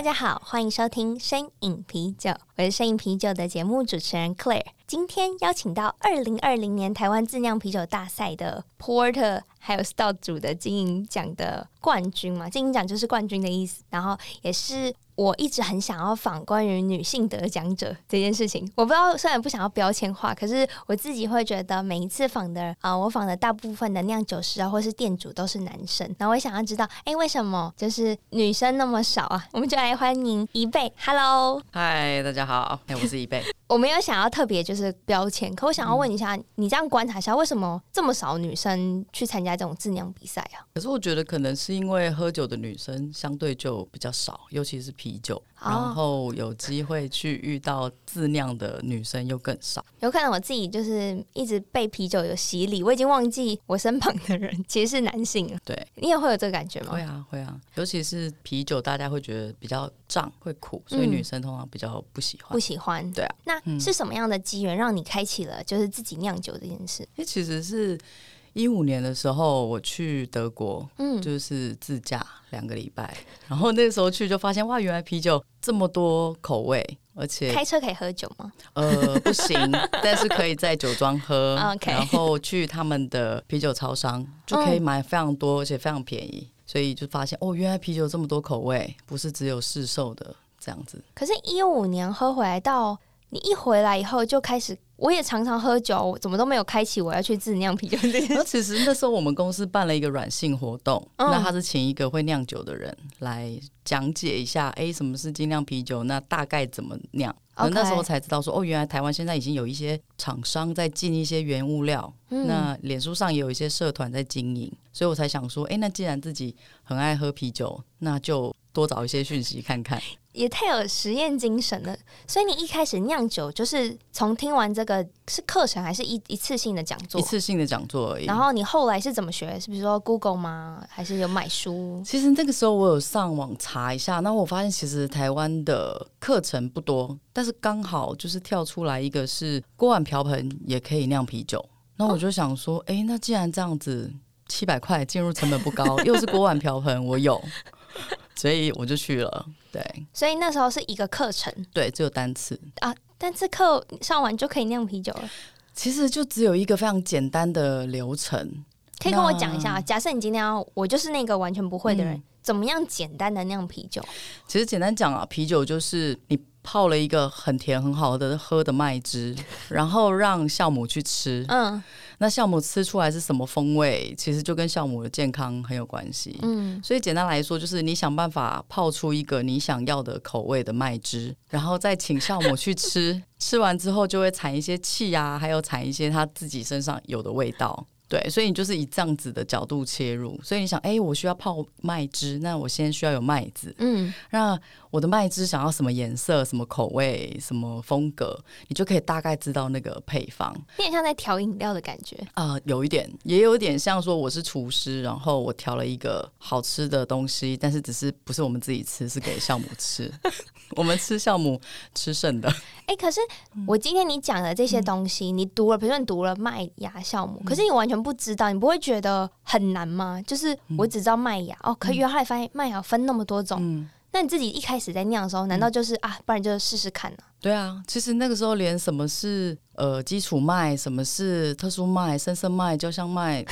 大家好，欢迎收听《声饮啤酒》，我是声饮啤酒的节目主持人 Claire。今天邀请到二零二零年台湾自酿啤酒大赛的 Porter 还有 Stout 组的金银奖的冠军嘛，金银奖就是冠军的意思，然后也是。我一直很想要访关于女性得奖者这件事情，我不知道，虽然不想要标签化，可是我自己会觉得每一次访的啊、我访的大部分的酿酒师啊，或是店主都是男生，那我想要知道，哎、为什么就是女生那么少啊？我们就来欢迎宜贝，Hello，嗨，大家好，哎，我是一贝。我没有想要特别就是标签，可我想要问一下，嗯、你这样观察一下，为什么这么少女生去参加这种自酿比赛啊？可是我觉得可能是因为喝酒的女生相对就比较少，尤其是啤酒，哦、然后有机会去遇到自酿的女生又更少。有可能我自己就是一直被啤酒有洗礼，我已经忘记我身旁的人其实是男性了。对，你也会有这个感觉吗？会啊，会啊，尤其是啤酒，大家会觉得比较胀，会苦，所以女生通常比较不喜欢。不喜欢，对啊。那是什么样的机缘让你开启了就是自己酿酒这件事？哎，其实是一五年的时候，我去德国，嗯，就是自驾两个礼拜，然后那个时候去就发现哇，原来啤酒这么多口味，而且开车可以喝酒吗？呃，不行，但是可以在酒庄喝。OK，然后去他们的啤酒超商就可以买非常多，而且非常便宜，所以就发现哦，原来啤酒这么多口味，不是只有市售的这样子。可是，一五年喝回来到。你一回来以后就开始，我也常常喝酒，我怎么都没有开启我要去自酿啤酒这件事。那 其实那时候我们公司办了一个软性活动，嗯、那他是请一个会酿酒的人来讲解一下，哎，什么是精酿啤酒，那大概怎么酿。Okay. 那时候才知道说，哦，原来台湾现在已经有一些厂商在进一些原物料，嗯、那脸书上也有一些社团在经营，所以我才想说，哎，那既然自己很爱喝啤酒，那就多找一些讯息看看。也太有实验精神了，所以你一开始酿酒就是从听完这个是课程还是一一次性的讲座？一次性的讲座而已。然后你后来是怎么学？是比如说 Google 吗？还是有买书？其实那个时候我有上网查一下，那我发现其实台湾的课程不多，但是刚好就是跳出来一个是锅碗瓢盆也可以酿啤酒。那我就想说，哎、哦，那既然这样子，七百块进入成本不高，又是锅碗瓢盆，我有。所以我就去了，对。所以那时候是一个课程，对，只有单次啊，单次课上完就可以酿啤酒了。其实就只有一个非常简单的流程，可以跟我讲一下。假设你今天要，我就是那个完全不会的人，嗯、怎么样简单的酿啤酒？其实简单讲啊，啤酒就是你泡了一个很甜很好的喝的麦汁，然后让酵母去吃，嗯。那酵母吃出来是什么风味，其实就跟酵母的健康很有关系。嗯，所以简单来说，就是你想办法泡出一个你想要的口味的麦汁，然后再请酵母去吃，吃完之后就会产一些气啊，还有产一些它自己身上有的味道。对，所以你就是以这样子的角度切入，所以你想，哎，我需要泡麦汁，那我先需要有麦子，嗯，那我的麦汁想要什么颜色、什么口味、什么风格，你就可以大概知道那个配方。有点像在调饮料的感觉。啊、呃，有一点，也有点像说我是厨师，然后我调了一个好吃的东西，但是只是不是我们自己吃，是给酵母吃，我们吃酵母吃剩的。哎，可是我今天你讲的这些东西，嗯、你读了，比如说你读了麦芽酵母，嗯、可是你完全不知道，你不会觉得很难吗？就是我只知道麦芽、嗯、哦，可以后来发现麦芽分那么多种，嗯、那你自己一开始在酿的时候，难道就是、嗯、啊，不然就试试看呢、啊？对啊，其实那个时候连什么是呃基础麦，什么是特殊麦、深色麦、焦香麦，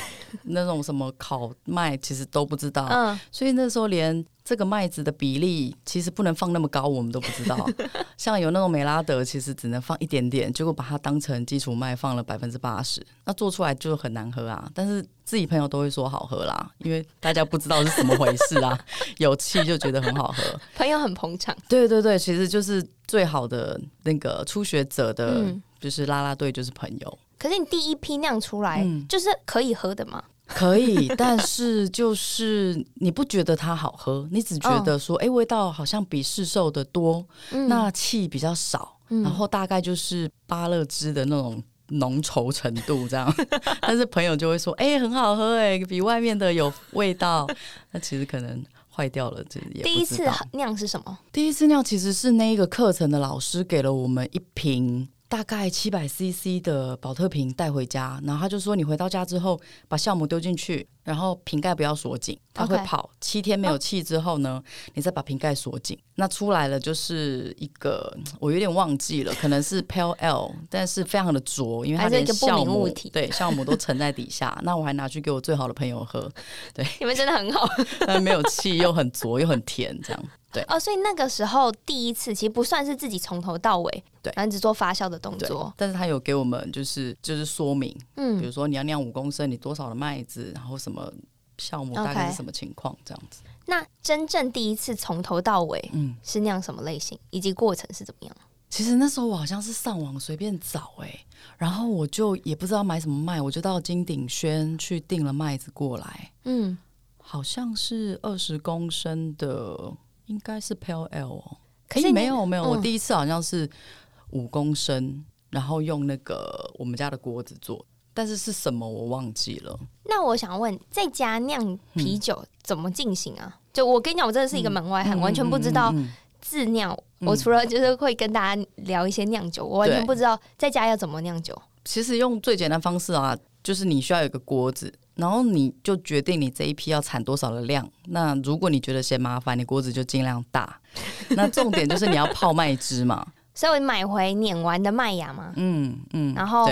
那种什么烤麦，其实都不知道。嗯，所以那时候连。这个麦子的比例其实不能放那么高，我们都不知道。像有那种美拉德，其实只能放一点点，结果把它当成基础麦放了百分之八十，那做出来就很难喝啊。但是自己朋友都会说好喝啦，因为大家不知道是怎么回事啊，有气就觉得很好喝，朋友很捧场。对对对，其实就是最好的那个初学者的，就是拉拉队就是朋友。可是你第一批酿出来，就是可以喝的吗？可以，但是就是你不觉得它好喝，你只觉得说，哎、味道好像比市售的多，嗯、那气比较少，嗯、然后大概就是芭乐汁的那种浓稠程度这样。但是朋友就会说，哎、欸，很好喝，哎，比外面的有味道。那其实可能坏掉了，这也第一次酿是什么？第一次酿其实是那一个课程的老师给了我们一瓶。大概七百 CC 的保特瓶带回家，然后他就说：“你回到家之后，把酵母丢进去，然后瓶盖不要锁紧，它会跑。七天没有气之后呢，你再把瓶盖锁紧。那出来了就是一个，我有点忘记了，可能是 Pale Ale，但是非常的浊，因为它连酵母对酵母都沉在底下。那我还拿去给我最好的朋友喝，对，你们真的很好，但没有气又很浊又很甜，这样。”对哦，所以那个时候第一次其实不算是自己从头到尾，对，反正只做发酵的动作。但是他有给我们就是就是说明，嗯，比如说你要酿五公升，你多少的麦子，然后什么酵母大概是什么情况这样子。那真正第一次从头到尾，嗯，是那样什么类型，以及过程是怎么样？其实那时候我好像是上网随便找哎、欸，然后我就也不知道买什么麦，我就到金鼎轩去订了麦子过来，嗯，好像是二十公升的。应该是 Pale Ale 哦，可以没有没有，我第一次好像是五公升，然后用那个我们家的锅子做，但是是什么我忘记了。那我想问，在家酿啤酒怎么进行啊？就我跟你讲，我真的是一个门外汉，完全不知道自酿。我除了就是会跟大家聊一些酿酒，我完全不知道在家要怎么酿酒。其实用最简单方式啊，就是你需要有一个锅子。然后你就决定你这一批要产多少的量。那如果你觉得嫌麻烦，你锅子就尽量大。那重点就是你要泡麦汁嘛。所以我买回碾完的麦芽嘛。嗯嗯。然后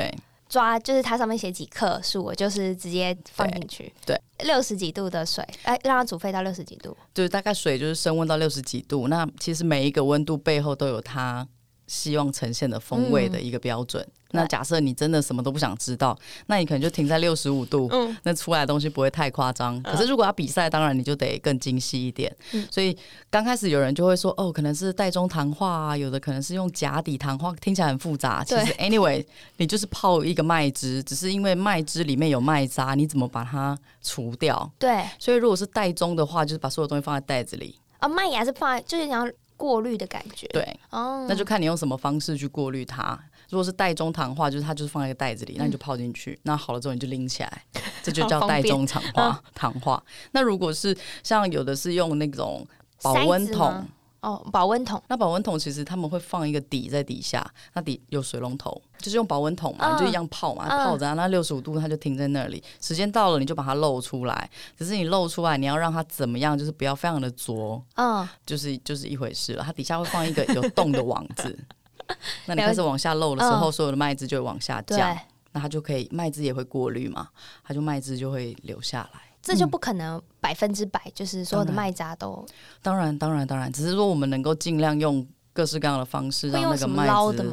抓就是它上面写几克数，我就是直接放进去。对。六十几度的水，哎，让它煮沸到六十几度。对，大概水就是升温到六十几度。那其实每一个温度背后都有它希望呈现的风味的一个标准。嗯那假设你真的什么都不想知道，那你可能就停在六十五度，嗯，那出来的东西不会太夸张。可是如果要比赛，当然你就得更精细一点。嗯，所以刚开始有人就会说，哦，可能是袋中糖化啊，有的可能是用假底糖化，听起来很复杂。其实，anyway，你就是泡一个麦汁，只是因为麦汁里面有麦渣，你怎么把它除掉？对。所以如果是袋中的话，就是把所有东西放在袋子里。啊，麦芽是放在，就是想要过滤的感觉。对。哦。那就看你用什么方式去过滤它。如果是袋中糖化，就是它就是放在一个袋子里，那你就泡进去，嗯、那好了之后你就拎起来，这就叫袋中糖化。糖化。那如果是像有的是用那种保温桶哦，保温桶。那保温桶其实他们会放一个底在底下，那底有水龙头，就是用保温桶嘛，你就一样泡嘛，泡着，那六十五度它就停在那里，时间到了你就把它露出来。只是你露出来，你要让它怎么样，就是不要非常的浊，嗯，就是就是一回事了。它底下会放一个有洞的网子。那你开始往下漏的时候，所有的麦汁就会往下降，那它就可以麦汁也会过滤嘛，它就麦汁就会流下来。这就不可能百分之百，就是所有的卖家都。当然，当然，当然，只是说我们能够尽量用各式各样的方式让那个麦子。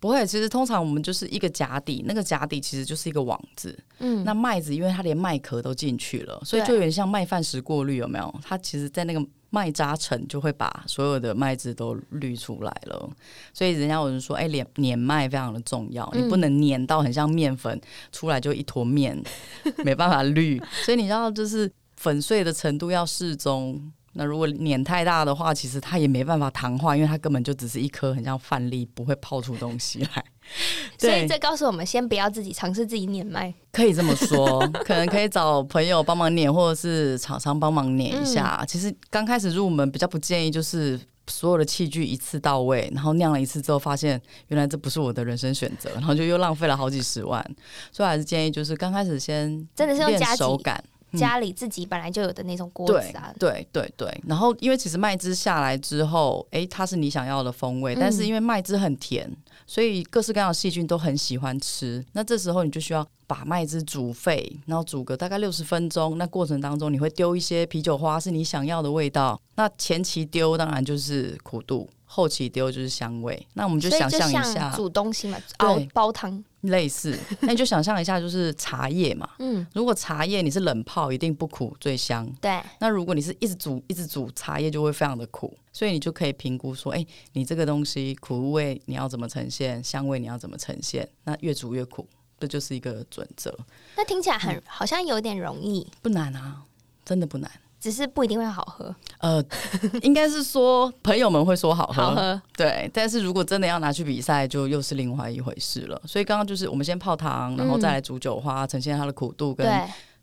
不会，其实通常我们就是一个假底，那个假底其实就是一个网子。嗯，那麦子因为它连麦壳都进去了，所以就有点像麦饭石过滤，有没有？它其实，在那个。麦渣尘就会把所有的麦子都滤出来了，所以人家有人说，哎、欸，碾碾麦非常的重要，嗯、你不能碾到很像面粉出来就一坨面，没办法滤，所以你知道就是粉碎的程度要适中。那如果碾太大的话，其实它也没办法糖化，因为它根本就只是一颗很像饭粒，不会泡出东西来。所以这告诉我们，先不要自己尝试自己碾麦。可以这么说，可能可以找朋友帮忙碾，或者是厂商帮忙碾一下。嗯、其实刚开始入门比较不建议，就是所有的器具一次到位，然后酿了一次之后，发现原来这不是我的人生选择，然后就又浪费了好几十万。所以还是建议，就是刚开始先真的是用手感。家里自己本来就有的那种锅子啊，对对对对。然后因为其实麦汁下来之后，哎，它是你想要的风味，但是因为麦汁很甜，所以各式各样的细菌都很喜欢吃。那这时候你就需要把麦汁煮沸，然后煮个大概六十分钟。那过程当中你会丢一些啤酒花，是你想要的味道。那前期丢当然就是苦度。后期丢就是香味，那我们就想象一下煮东西嘛，熬煲汤类似。那你就想象一下，就是茶叶嘛。嗯，如果茶叶你是冷泡，一定不苦最香。对。那如果你是一直煮一直煮，茶叶就会非常的苦。所以你就可以评估说，哎、欸，你这个东西苦味你要怎么呈现，香味你要怎么呈现？那越煮越苦，这就是一个准则。那听起来很、嗯、好像有点容易，不难啊，真的不难，只是不一定会好喝。呃，应该是说朋友们会说好喝，好喝，对。但是如果真的要拿去比赛，就又是另外一回事了。所以刚刚就是我们先泡糖，然后再来煮酒花，嗯、呈现它的苦度跟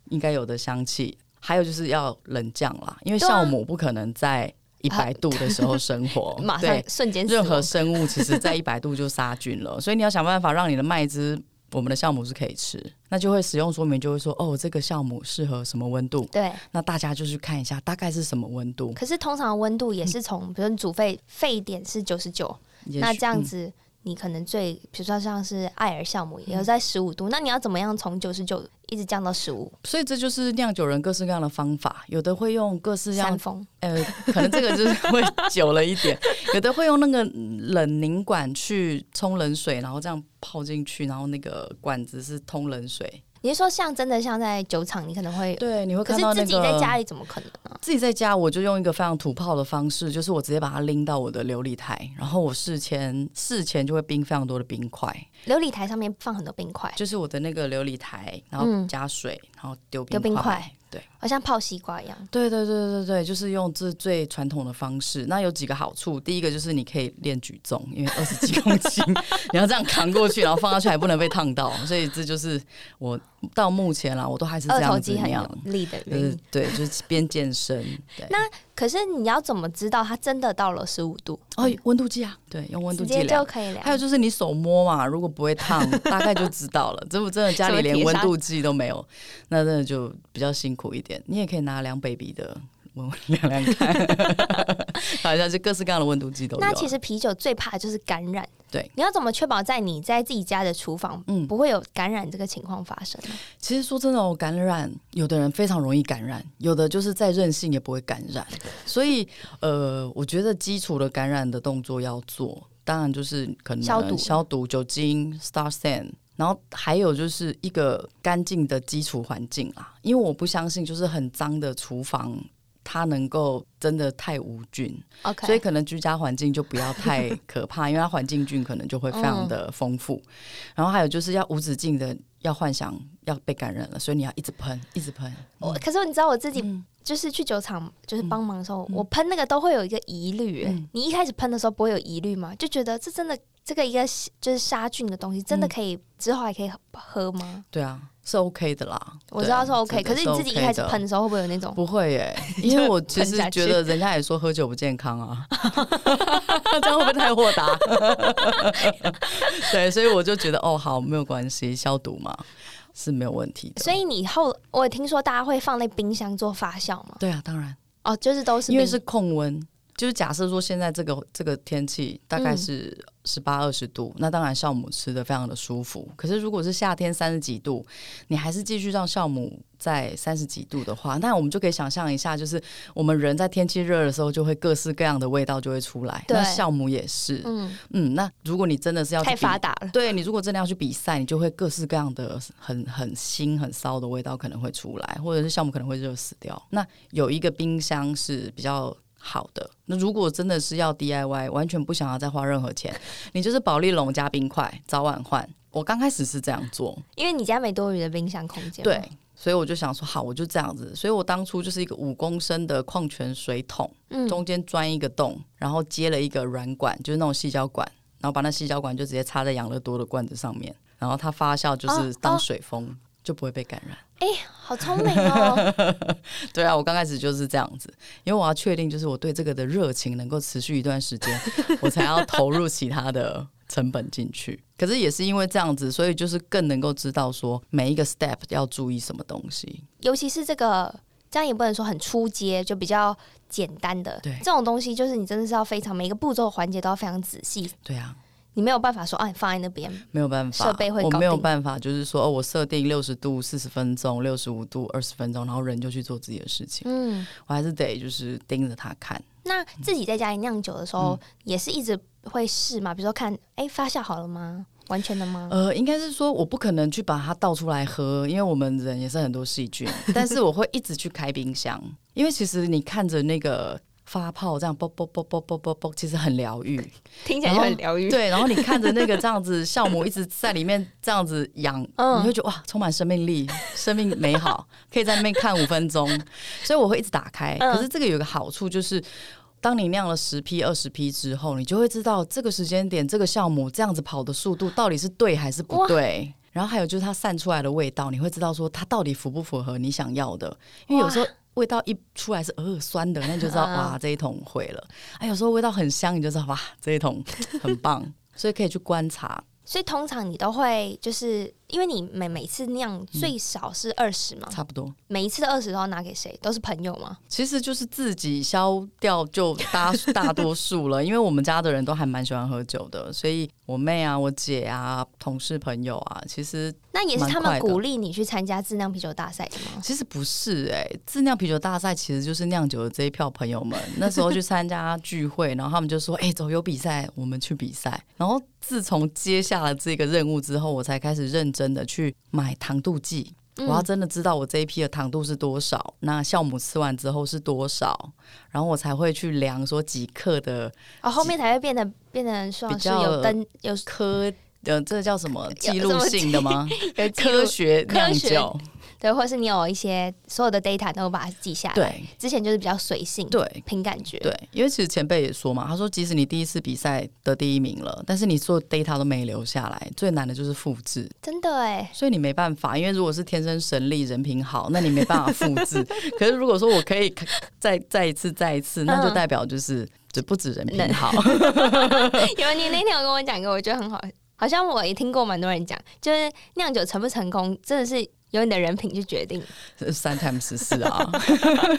应该有的香气。还有就是要冷降啦，因为酵母不可能在一百度的时候生活，马上瞬间任何生物其实在一百度就杀菌了，所以你要想办法让你的麦汁，我们的酵母是可以吃，那就会使用说明就会说哦，这个酵母适合什么温度？对，那大家就去看一下大概是什么温度。可是通常温度也是从，比如你煮沸沸点是九十九，那这样子。嗯你可能最，比如说像是艾尔酵母，也有在十五度，嗯，那你要怎么样从九十九一直降到十五？所以这就是酿酒人各式各样的方法，有的会用各式各样，呃，可能这个就是 会久了一点，有的会用那个冷凝管去冲冷水，然后这样泡进去，然后那个管子是通冷水。你是说像真的像在酒厂，你可能会对，你会看到那个。可是自己在家里怎么可能啊？自己在家，我就用一个非常土炮的方式，就是我直接把它拎到我的琉璃台，然后我事前事前就会冰非常多的冰块。琉璃台上面放很多冰块，就是我的那个琉璃台，然后加水，嗯、然后丢。丢冰块对，好像泡西瓜一样。对对对对对，就是用这最传统的方式。那有几个好处，第一个就是你可以练举重，因为二十几公斤，你要这样扛过去，然后放下去还不能被烫到，所以这就是我到目前啦，我都还是这样子那样力的，就是对，就是边健身。对。那可是你要怎么知道它真的到了十五度？哦，温度计啊，对，用温度计就可以量。还有就是你手摸嘛，如果不会烫，大概就知道了。这不真的家里 连温度计都没有，那真的就比较辛苦一点。你也可以拿量 baby 的。量量看，好像是各式各样的温度计都有。那其实啤酒最怕的就是感染。对，你要怎么确保在你在自己家的厨房，嗯，不会有感染这个情况发生呢？其实说真的，我感染，有的人非常容易感染，有的就是再任性也不会感染。所以，呃，我觉得基础的感染的动作要做，当然就是可能消毒、消毒、酒精、Star San，然后还有就是一个干净的基础环境啊，因为我不相信就是很脏的厨房。它能够真的太无菌.所以可能居家环境就不要太可怕，因为它环境菌可能就会非常的丰富。嗯。然后还有就是要无止境的要幻想要被感染了，所以你要一直喷，一直喷。我可是你知道我自己就是去酒厂就是帮忙的时候，嗯、我喷那个都会有一个疑虑。嗯。你一开始喷的时候不会有疑虑吗？就觉得这真的这个一个就是杀菌的东西，真的可以、嗯、之后还可以喝吗？对啊。是 OK 的啦，我知道是 OK，可是你自己一开始喷的时候会不会有那种？不会耶，因为我其实觉得人家也说喝酒不健康啊，这样会不会太豁达？对，所以我就觉得哦，好，没有关系，消毒嘛是没有问题的。所以你后我也听说大家会放在冰箱做发酵吗？对啊，当然哦，就是都是因为是控温。就是假设说现在这个这个天气大概是十八二十度，那当然酵母吃的非常的舒服。可是如果是夏天三十几度，你还是继续让酵母在三十几度的话，那我们就可以想象一下，就是我们人在天气热的时候，就会各式各样的味道就会出来。那酵母也是，嗯嗯。那如果你真的是要太发达了，对，你如果真的要去比赛，你就会各式各样的很很腥很骚的味道可能会出来，或者是酵母可能会热死掉。那有一个冰箱是比较。好的，那如果真的是要 DIY，完全不想要再花任何钱，你就是保利龙加冰块，早晚换。我刚开始是这样做，因为你家没多余的冰箱空间。对，所以我就想说，好，我就这样子。所以我当初就是一个五公升的矿泉水桶，嗯，中间钻一个洞，然后接了一个软管，就是那种细胶管，然后把那细胶管就直接插在养乐多的罐子上面，然后它发酵就是当水封。哦哦就不会被感染。哎、欸，好聪明哦！对啊，我刚开始就是这样子，因为我要确定，就是我对这个的热情能够持续一段时间，我才要投入其他的成本进去。可是也是因为这样子，所以就是更能够知道说每一个 step 要注意什么东西。尤其是这个，这样也不能说很出街，就比较简单的。对，这种东西就是你真的是要非常每一个步骤环节都要非常仔细。对啊。你没有办法说，啊，你放在那边，没有办法，设备会搞。我没有办法，就是说，哦，我设定六十度四十分钟，六十五度二十分钟，然后人就去做自己的事情。嗯，我还是得就是盯着他看。那自己在家里酿酒的时候，嗯、也是一直会试嘛？比如说看，哎，发酵好了吗？完全的吗？呃，应该是说，我不可能去把它倒出来喝，因为我们人也是很多细菌。但是我会一直去开冰箱，因为其实你看着那个。发泡这样啵啵啵啵啵啵啵，其实很疗愈，听起来就很疗愈。对，然后你看着那个这样子酵母一直在里面这样子养，你会觉得哇，充满生命力，生命美好，可以在那边看五分钟。所以我会一直打开。可是这个有个好处就是，当你酿了十批、二十批之后，你就会知道这个时间点这个酵母这样子跑的速度到底是对还是不对。然后还有就是它散出来的味道，你会知道说它到底符不符合你想要的。因为有时候味道一出来是呃酸的，那你就知道哇这一桶毁了。哎，有时候味道很香，你就知道哇这一桶 很棒。所以可以去观察。所以通常你都会就是。因为你每每次酿最少是二十嘛，差不多。每一次的二十都要拿给谁？都是朋友吗？其实就是自己消掉就大大多数了。因为我们家的人都还蛮喜欢喝酒的，所以我妹啊、我姐啊、同事朋友啊，其实那也是他们鼓励你去参加自酿啤酒大赛的吗？其实不是哎、欸，自酿啤酒大赛其实就是酿酒的这一票朋友们那时候去参加聚会，然后他们就说：“哎、欸，走有比赛，我们去比赛。”然后自从接下了这个任务之后，我才开始认。真的去买糖度计，我要真的知道我这一批的糖度是多少，嗯、那酵母吃完之后是多少，然后我才会去量说几克的，哦，后面才会变得变得说比较有灯有科，呃，这个叫什么记录性的吗？科学酿酒。对，或是你有一些所有的 data 都把它记下来。对，之前就是比较随性，对，凭感觉。对，因为其实前辈也说嘛，他说即使你第一次比赛得第一名了，但是你所有 data 都没留下来，最难的就是复制。真的哎，所以你没办法，因为如果是天生神力、人品好，那你没办法复制。可是如果说我可以再再一次、再一次，那就代表就是就不止人品好。因为你那天有跟我讲过，我觉得很好，好像我也听过蛮多人讲，就是酿酒成不成功，真的是。由你的人品去决定，三 times 四啊，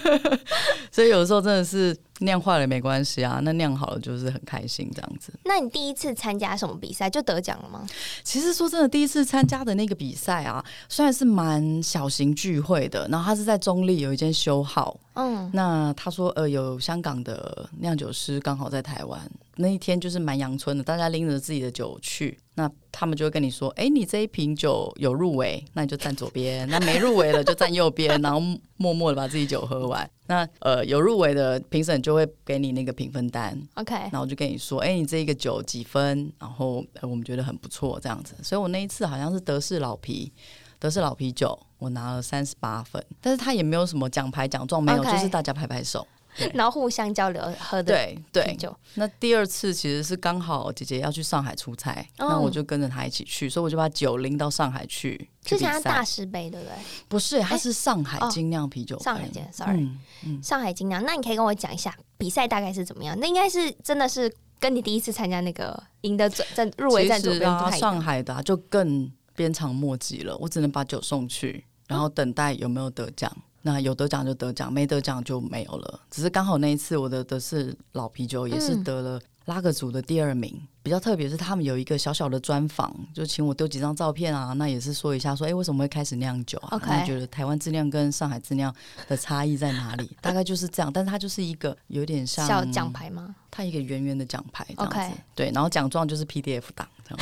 所以有的时候真的是酿坏了没关系啊，那酿好了就是很开心这样子。那你第一次参加什么比赛就得奖了吗？其实说真的，第一次参加的那个比赛啊，虽然是蛮小型聚会的，然后他是在中立有一间修好，嗯，那他说呃有香港的酿酒师刚好在台湾。那一天就是蛮阳春的，大家拎着自己的酒去，那他们就会跟你说：“哎、欸，你这一瓶酒有入围，那你就站左边；那没入围了就站右边，然后默默的把自己酒喝完。那呃有入围的评审就会给你那个评分单，OK，然后就跟你说：哎、欸，你这一个酒几分？然后、呃、我们觉得很不错，这样子。所以我那一次好像是德式老啤，德式老啤酒，我拿了三十八分，但是他也没有什么奖牌奖状，没有.就是大家拍拍手。”然后互相交流喝的对对，那第二次其实是刚好姐姐要去上海出差，那、哦、我就跟着她一起去，所以我就把酒拎到上海去。之前大师杯对不对？不是，它是上海精酿啤酒、哦。上海精，sorry，、嗯嗯、上海精酿。那你可以跟我讲一下比赛大概是怎么样？那应该是真的是跟你第一次参加那个赢得在入围在左边、啊、上海的、啊、就更鞭长莫及了。我只能把酒送去，然后等待有没有得奖。那有得奖就得奖，没得奖就没有了。只是刚好那一次我的的是老啤酒，也是得了拉格组的第二名。嗯、比较特别是他们有一个小小的专访，就请我丢几张照片啊。那也是说一下说，哎、欸，为什么会开始酿酒啊.那你觉得台湾质量跟上海质量的差异在哪里？大概就是这样。但是它就是一个有点像小奖牌吗？它一个圆圆的奖牌这样子。对，然后奖状就是 PDF 档。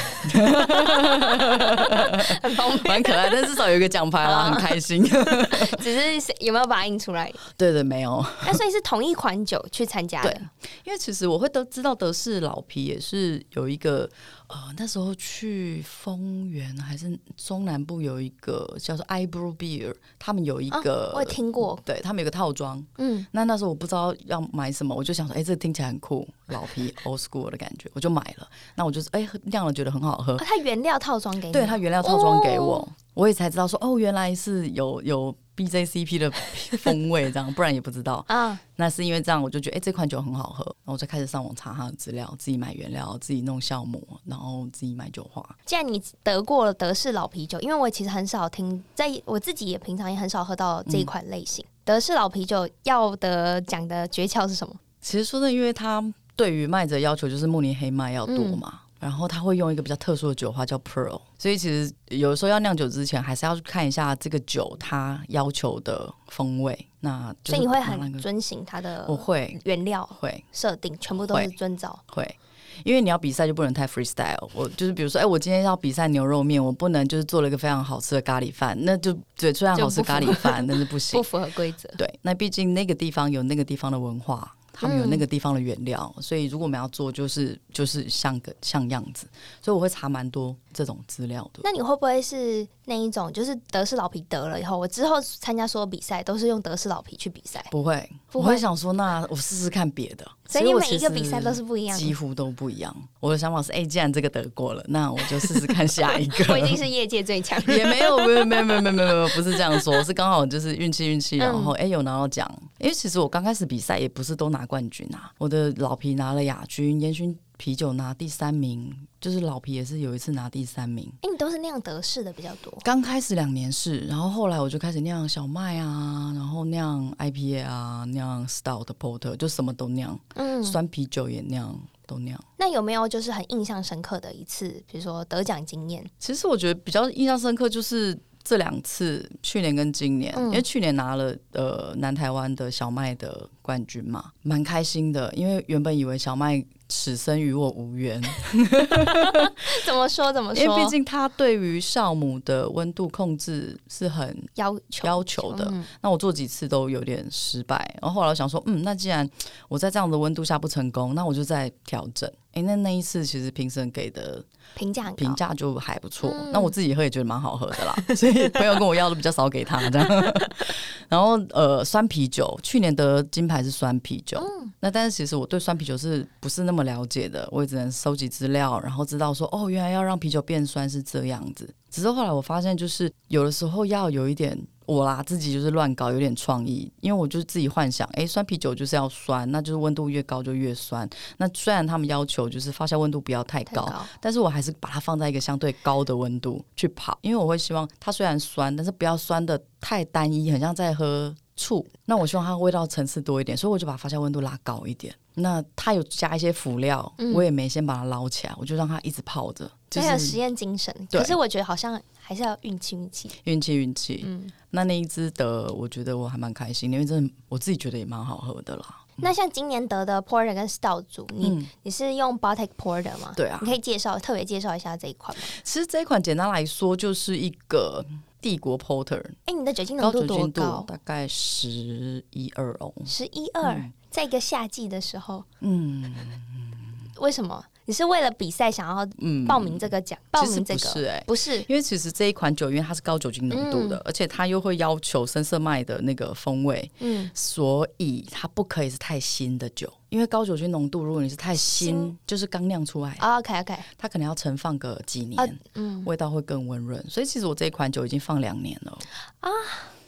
很方便，蛮可爱，但至少有一个奖牌啦，很开心。只是有没有把它印出来？对对，没有。那所以是同一款酒去参加的。对，因为其实我会都知道德式老啤也是有一个。呃，那时候去丰原还是中南部有一个叫做 Eyebrow Beer，他们有一个，哦、我也听过，对他们有个套装，嗯，那那时候我不知道要买什么，我就想说，哎、欸，这个、听起来很酷，老皮 Old School 的感觉，我就买了。那我就是哎酿了，觉得很好喝。它、哦、原料套装给你，对它原料套装给我，哦、我也才知道说，哦，原来是有有。BJCP 的 风味这样，不然也不知道啊。那是因为这样，我就觉得哎、欸，这款酒很好喝，然后我就开始上网查它的资料，自己买原料，自己弄酵母，然后自己买酒花。既然你得过了德式老啤酒，因为我其实很少听，在我自己也平常也很少喝到这一款类型、嗯、德式老啤酒要的讲的诀窍是什么？其实说的，因为它对于麦子的要求就是慕尼黑麦要多嘛。嗯然后他会用一个比较特殊的酒花叫 Pearl，所以其实有的时候要酿酒之前，还是要去看一下这个酒它要求的风味。那所以你会很遵循它的，我会原料会设定全部都是遵照会，因为你要比赛就不能太 freestyle。我就是比如说，哎，我今天要比赛牛肉面，我不能就是做了一个非常好吃的咖喱饭，那就对，虽然好吃咖喱饭，但是不行，不符合规则。对，那毕竟那个地方有那个地方的文化。他们有那个地方的原料，嗯、所以如果我们要做，就是就是像个像样子，所以我会查蛮多这种资料的。那你会不会是那一种，就是德式老皮得了以后，我之后参加所有比赛都是用德式老皮去比赛？不会，不会我会想说，那我试试看别的。所以你每一个比赛都是不一样，几乎都不一样。我的想法是，哎、欸，既然这个得过了，那我就试试看下一个。我已经是业界最强，也没有，没有，没有，没有，没有，没有，不是这样说，是刚好就是运气，运气，然后哎、欸、有拿到奖。因为其实我刚开始比赛也不是都拿冠军啊，我的老皮拿了亚军，烟熏啤酒拿第三名，就是老皮也是有一次拿第三名。哎、欸，你都是酿德式的比较多。刚开始两年是，然后后来我就开始酿小麦啊，然后酿 IPA 啊，酿 Stout Porter，就什么都酿。嗯，酸啤酒也酿，都酿。那有没有就是很印象深刻的一次，比如说得奖经验？其实我觉得比较印象深刻就是。这两次，去年跟今年，嗯、因为去年拿了呃南台湾的小麦的冠军嘛，蛮开心的。因为原本以为小麦此生与我无缘，怎么说怎么说？因为毕竟他对于酵母的温度控制是很要求要求的。嗯、那我做几次都有点失败，然后后来我想说，嗯，那既然我在这样的温度下不成功，那我就再调整。哎，那那一次其实评审给的。评价评价就还不错，嗯、那我自己喝也觉得蛮好喝的啦，所以朋友跟我要的比较少给他这样。然后呃，酸啤酒去年得金牌是酸啤酒，嗯、那但是其实我对酸啤酒是不是那么了解的，我也只能收集资料，然后知道说哦，原来要让啤酒变酸是这样子。只是后来我发现，就是有的时候要有一点。我啦，自己就是乱搞，有点创意，因为我就是自己幻想，哎，酸啤酒就是要酸，那就是温度越高就越酸。那虽然他们要求就是发酵温度不要太高，太高，但是我还是把它放在一个相对高的温度去跑，因为我会希望它虽然酸，但是不要酸的太单一，很像在喝醋。那我希望它味道层次多一点，所以我就把发酵温度拉高一点。那它有加一些辅料，嗯、我也没先把它捞起来，我就让它一直泡着。这、就是、还有实验精神，可是我觉得好像。还是要运气，运气，运气，运气。嗯，那那一只得，我觉得我还蛮开心，因为真的我自己觉得也蛮好喝的啦。那像今年得的 Porter 跟 Stout 组，你、嗯、你是用 Baltic Porter 吗？对啊，你可以介绍特别介绍一下这一款吗？其实这一款简单来说就是一个帝国 Porter。哎、欸，你的酒精浓度多高？大概十一二哦，十一二，在一个夏季的时候，嗯，为什么？你是为了比赛想要报名这个奖？嗯、报名这个？不是哎、欸，不是，因为其实这一款酒，因为它是高酒精浓度的，嗯、而且它又会要求深色麦的那个风味，嗯，所以它不可以是太新的酒，因为高酒精浓度，如果你是太新，新。就是刚酿出来，OK OK，它可能要存放个几年，啊、嗯，味道会更温润，所以其实我这一款酒已经放两年了。啊。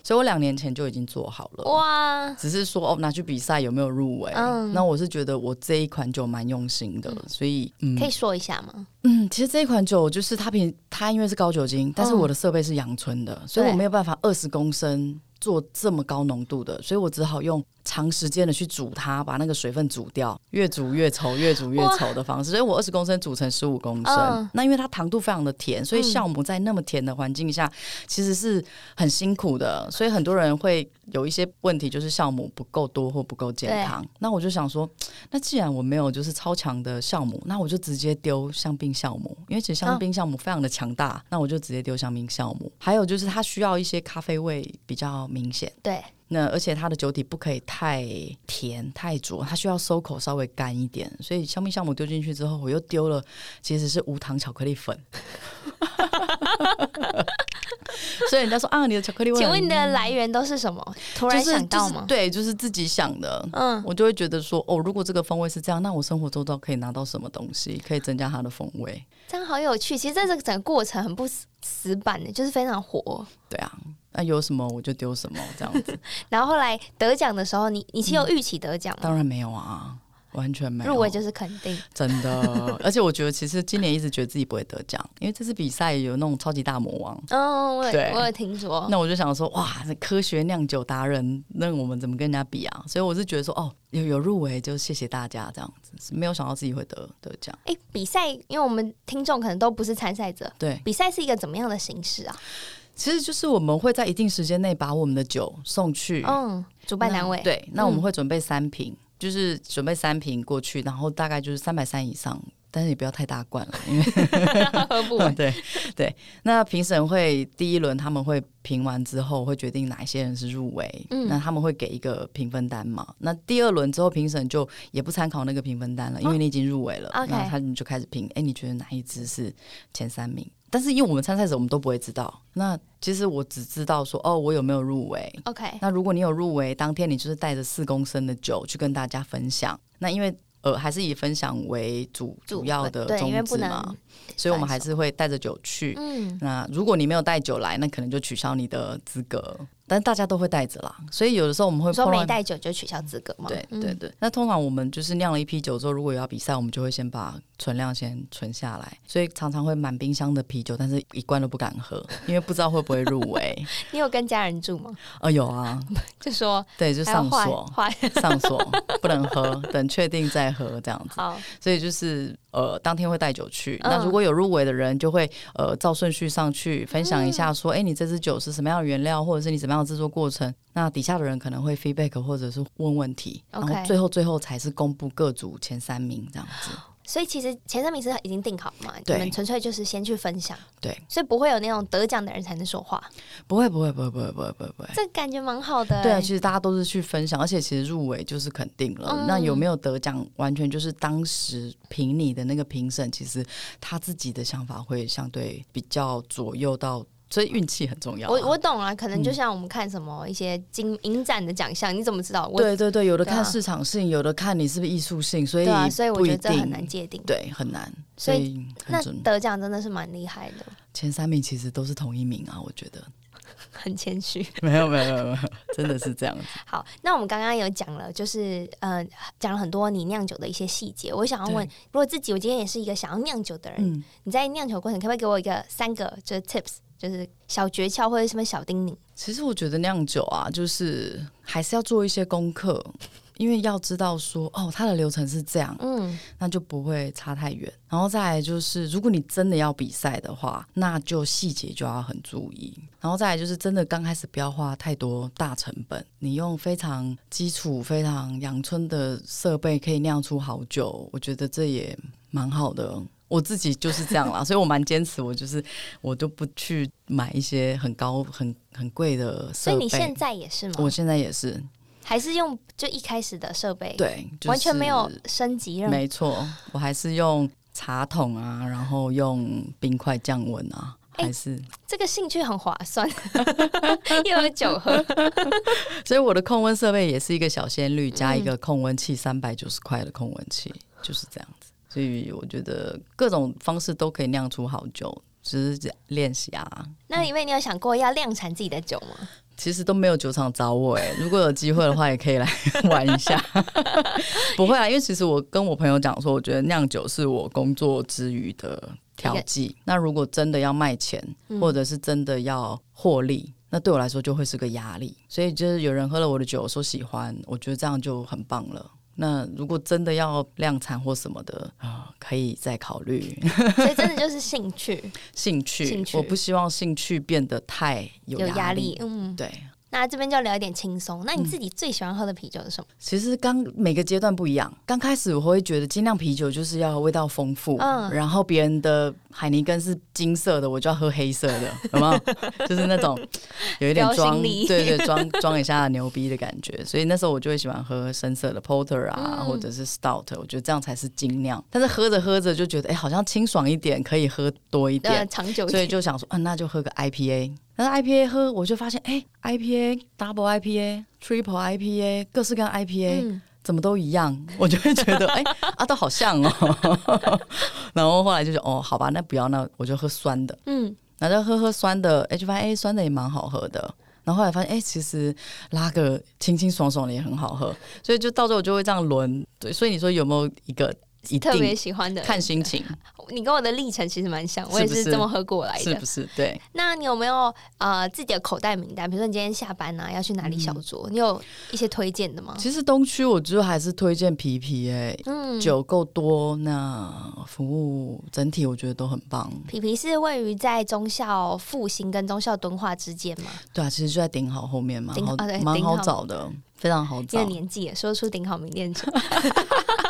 所以我两年前就已经做好了。哇，只是说哦，拿去比赛有没有入围？嗯，那我是觉得我这一款酒蛮用心的，所以嗯，可以说一下吗？嗯，其实这一款酒就是它平它因为是高酒精，但是我的设备是阳春的，所以我没有办法二十公升做这么高浓度的，所以我只好用。长时间的去煮它，把那个水分煮掉，越煮越稠，越煮越稠的方式。所以我二十公升煮成十五公升。嗯、那因为它糖度非常的甜，所以酵母在那么甜的环境下，其实是很辛苦的。所以很多人会有一些问题，就是酵母不够多或不够健康。那我就想说，那既然我没有就是超强的酵母，那我就直接丢香槟酵母，因为其实香槟酵母非常的强大，哦、那我就直接丢香槟酵母。还有就是它需要一些咖啡味比较明显。对。那而且它的酒体不可以太甜太浊，它需要收口稍微干一点，所以香槟酵母丢进去之后，我又丢了，其实是无糖巧克力粉。所以人家说啊，你的巧克力味，请问你的来源都是什么？突然想到吗？就是就是、对，就是自己想的。嗯，我就会觉得说，哦，如果这个风味是这样，那我生活周遭可以拿到什么东西，可以增加它的风味？这样好有趣。其实在这个整个过程很不死板的，就是非常活。对啊。那有什么我就丢什么这样子，然后后来得奖的时候，你你是有预期得奖吗？当然没有啊，完全没有。入围就是肯定，真的。而且我觉得其实今年一直觉得自己不会得奖，因为这次比赛有那种超级大魔王。哦，我对我有听说。那我就想说，哇，科学酿酒达人，那我们怎么跟人家比啊？所以我是觉得说，哦，有有入围就谢谢大家这样子，没有想到自己会得得奖。哎、欸，比赛，因为我们听众可能都不是参赛者，对，比赛是一个怎么样的形式啊？其实就是我们会在一定时间内把我们的酒送去，嗯，主办单位对，那我们会准备三瓶，嗯、就是准备三瓶过去，然后大概就是三百三以上但是也不要太大罐了，因为 喝不完。对对，那评审会第一轮他们会评完之后会决定哪一些人是入围，嗯，那他们会给一个评分单嘛。那第二轮之后评审就也不参考那个评分单了，因为你已经入围了，哦、那他们就开始评，哎，你觉得哪一支是前三名？但是因为我们参赛者我们都不会知道，那其实我只知道说哦，我有没有入围？OK。那如果你有入围，当天你就是带着四公升的酒去跟大家分享。那因为呃还是以分享为主主要的宗旨嘛，所以我们还是会带着酒去。嗯。那如果你没有带酒来，那可能就取消你的资格。但大家都会带着啦，所以有的时候我们会说没带酒就取消资格嘛。对对对。那通常我们就是酿了一批酒之后，如果有要比赛，我们就会先把存量先存下来，所以常常会满冰箱的啤酒，但是一罐都不敢喝，因为不知道会不会入围。你有跟家人住吗？哦，有啊，就 说对，就上锁，上锁不能喝，等确定再喝这样子。好，所以就是呃，当天会带酒去。那如果有入围的人，就会呃照顺序上去分享一下，说，哎，你这支酒是什么样的原料，或者是你怎么样的制作过程。那底下的人可能会 feedback 或者是问问题，然后最后最后才是公布各组前三名这样子。所以其实前三名是已经定好嘛？对，你们纯粹就是先去分享。对，所以不会有那种得奖的人才能说话。不会，不会，不会，不会，不会，不会，不会。这感觉蛮好的。对啊，其实大家都是去分享，而且其实入围就是肯定了。嗯、那有没有得奖，完全就是当时评你的那个评审，其实他自己的想法会相对比较左右到。所以运气很重要，啊。我我懂啊，可能就像我们看什么一些金影展的奖项，嗯，你怎么知道？对对对，有的看市场性，啊，有的看你是不是艺术性，所以对，啊，所以我觉得这很难界定，对，很难。所以，所以那得奖真的是蛮厉害的。前三名其实都是同一名啊，我觉得 很谦虚。没有没有没有没有，真的是这样子。好，那我们刚刚有讲了，就是呃，讲了很多你酿酒的一些细节。我想要问，如果自己我今天也是一个想要酿酒的人，嗯，你在酿酒过程可不可以给我一个三个就是 tips？就是小诀窍或者什么小叮咛。其实我觉得酿酒啊，就是还是要做一些功课，因为要知道说哦，它的流程是这样，嗯，那就不会差太远。然后再来就是，如果你真的要比赛的话，那就细节就要很注意。然后再来就是，真的刚开始不要花太多大成本，你用非常基础、非常阳春的设备可以酿出好酒，我觉得这也蛮好的。我自己就是这样啦，所以我蛮坚持，我就是我都不去买一些很高、很很贵的设备。所以你现在也是吗？我现在也是，还是用就一开始的设备，对，就是、完全没有升级。没错，我还是用茶桶啊，然后用冰块降温啊，还是、欸、这个兴趣很划算，又有酒喝。所以我的控温设备也是一个小仙绿加一个控温器，三百九十块的控温器，就是这样子。所以我觉得各种方式都可以酿出好酒，只是练习啊。那因为你有想过要量产自己的酒吗？其实都没有酒厂找我哎、欸，如果有机会的话，也可以来 玩一下。不会啊，因为其实我跟我朋友讲说，我觉得酿酒是我工作之余的调剂。那如果真的要卖钱，或者是真的要获利，那对我来说就会是个压力。所以就是有人喝了我的酒说喜欢，我觉得这样就很棒了。那如果真的要量产或什么的啊，可以再考虑。所以真的就是兴趣，兴趣，兴趣。我不希望兴趣变得太有压力。有压力，嗯，对。那这边就聊一点轻松。那你自己最喜欢喝的啤酒是什么？嗯、其实刚每个阶段不一样。刚开始我会觉得精酿啤酒就是要味道丰富，嗯，然后别人的海尼根是金色的，我就要喝黑色的，有没有？就是那种有一点装，对对，装装一下牛逼的感觉。所以那时候我就会喜欢喝深色的 Porter 啊，嗯、或者是 Stout，我觉得这样才是精酿。但是喝着喝着就觉得，哎，好像清爽一点，可以喝多一点，长久一点。所以就想说，嗯，那就喝个 IPA。但是 IPA 喝，我就发现，哎，IPA、Double IPA、Triple IPA，各式各样 IPA，嗯，怎么都一样，我就会觉得，哎，啊，都好像哦。然后后来就说，哦，好吧，那不要，那我就喝酸的。嗯，然后喝喝酸的，哎，就发现，哎，酸的也蛮好喝的。然后后来发现，哎，其实拉个清清爽爽的也很好喝。所以就到时候我就会这样轮。对，所以你说有没有一个？特别喜欢的，看心情。你跟我的历程其实蛮像，我也是这么喝过来的，是不是？对。那你有没有呃自己的口袋名单？比如说你今天下班啊，要去哪里小酌？嗯、你有一些推荐的吗？其实东区我就还是推荐皮皮哎、欸，嗯，酒够多，那服务整体我觉得都很棒。皮皮是位于在中校复兴跟中校敦化之间吗？对啊，其实就在顶好后面嘛，蛮好，蛮、啊、好找的，非常好找。这个年纪也说出顶好名店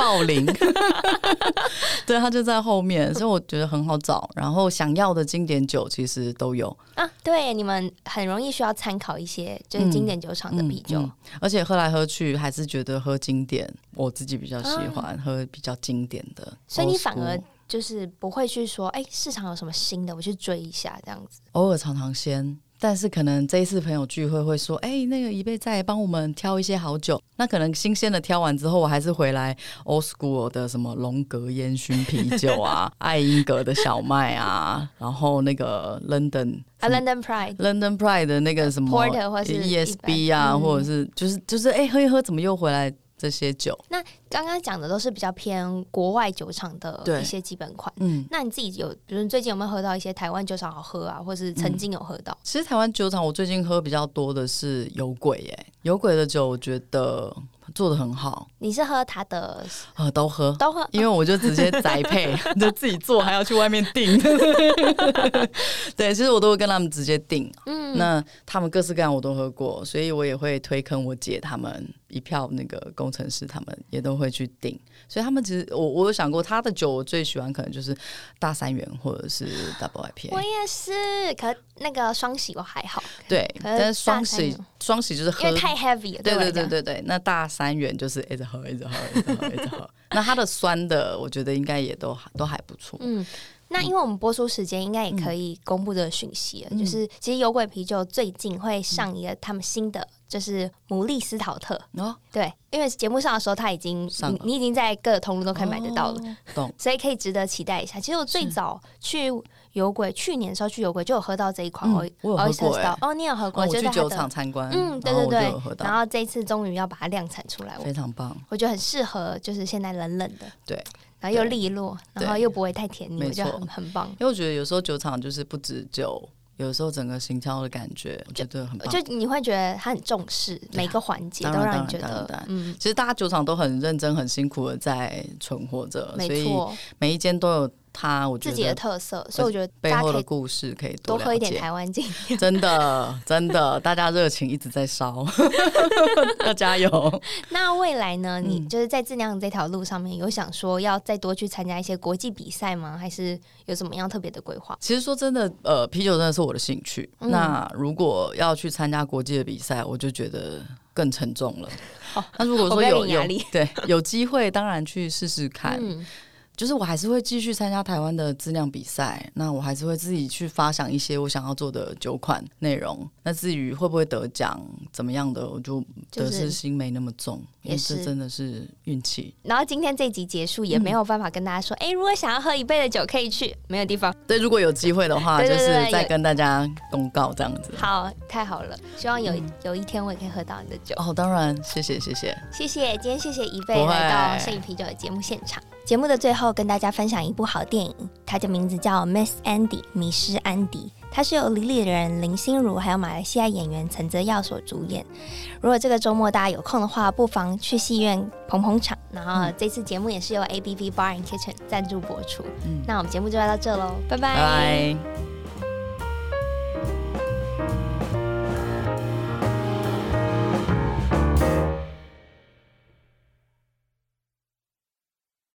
报龄。对，他就在后面，所以我觉得很好找。然后想要的经典酒其实都有啊。对，你们很容易需要参考一些就是经典酒厂的啤酒，嗯嗯嗯，而且喝来喝去还是觉得喝经典，我自己比较喜欢、啊、喝比较经典的。所以你反而就是不会去说，哎，市场有什么新的，我去追一下这样子。偶尔尝尝鲜。但是可能这一次朋友聚会会说，哎、欸，那个一贝在帮我们挑一些好酒。那可能新鲜的挑完之后，我还是回来 old school 的什么龙格烟熏啤酒啊，爱因格的小麦啊，然后那个 London 啊 London Pride，London Pride 的那个什么 Porter 或是 ESB 啊，或者是就是就是哎、欸、喝一喝，怎么又回来？这些酒，那刚刚讲的都是比较偏国外酒厂的一些基本款。嗯，那你自己有，比如最近有没有喝到一些台湾酒厂好喝啊，或是曾经有喝到？嗯、其实台湾酒厂我最近喝比较多的是有鬼耶，有鬼的酒我觉得做的很好。你是喝他的？呃，都喝，都喝，因为我就直接宅配，就自己做，还要去外面订。对，其实我都会跟他们直接订。嗯，那他们各式各样我都喝过，所以我也会推坑我姐他们。一票那个工程师，他们也都会去订，所以他们其实我我有想过，他的酒我最喜欢可能就是大三元或者是 Double IPA。我也是，可那个双喜我还好。对，但是双喜双喜就是喝因为太 heavy 了。对对对对对，那大三元就是一直喝一直喝一直喝一直喝。那它的酸的，我觉得应该也都都还不错。嗯。那因为我们播出时间应该也可以公布这个讯息了，嗯、就是其实有鬼啤酒最近会上一个他们新的，就是牡蛎斯陶特哦，对，因为节目上的时候他已经你你已经在各个通路都可以买得到了，懂，所以可以值得期待一下。其实我最早去有鬼，去年的时候去有鬼就有喝到这一款，我我有喝过哎，哦，你有喝过？我去酒厂参观，嗯，对对对，然后这一次终于要把它量产出来，非常棒，我觉得很适合，就是现在冷冷的，对。然后又利落，然后又不会太甜腻，我觉得很很棒。因为我觉得有时候酒厂就是不止酒，有时候整个行销的感觉，我觉得很棒。就你会觉得他很重视每个环节，都让你觉得，嗯，其实大家酒厂都很认真、很辛苦的在存活着，所以每一间都有。他我觉得自己的特色，所以我觉得背后的故事可以多喝一点台湾精酿。真的，真的，大家热情一直在烧，要加油。那未来呢？你就是在质量这条路上面，有想说要再多去参加一些国际比赛吗？还是有什么样特别的规划？其实说真的，呃，啤酒真的是我的兴趣。嗯、那如果要去参加国际的比赛，我就觉得更沉重了。哦、那如果说有有对有机会，当然去试试看。嗯就是我还是会继续参加台湾的质量比赛，那我还是会自己去发想一些我想要做的酒款内容。那至于会不会得奖，怎么样的，我就得失心没那么重，也是真的是运气。然后今天这集结束也没有办法跟大家说，哎、嗯欸，如果想要喝一杯的酒可以去，没有地方。对，如果有机会的话，就是再跟大家公告这样子。好，太好了，希望有有一天我也可以喝到你的酒。哦，当然，谢谢谢谢谢谢，今天谢谢一贝来到摄影啤酒的节目现场。节目的最后，跟大家分享一部好电影，它的名字叫《Miss Andy》迷失安迪。它是由李李仁、林心如还有马来西亚演员陈泽耀所主演。如果这个周末大家有空的话，不妨去戏院捧捧场。然后这次节目也是由 ABV Bar and Kitchen 赞助播出。嗯，那我们节目就要到这喽，拜拜。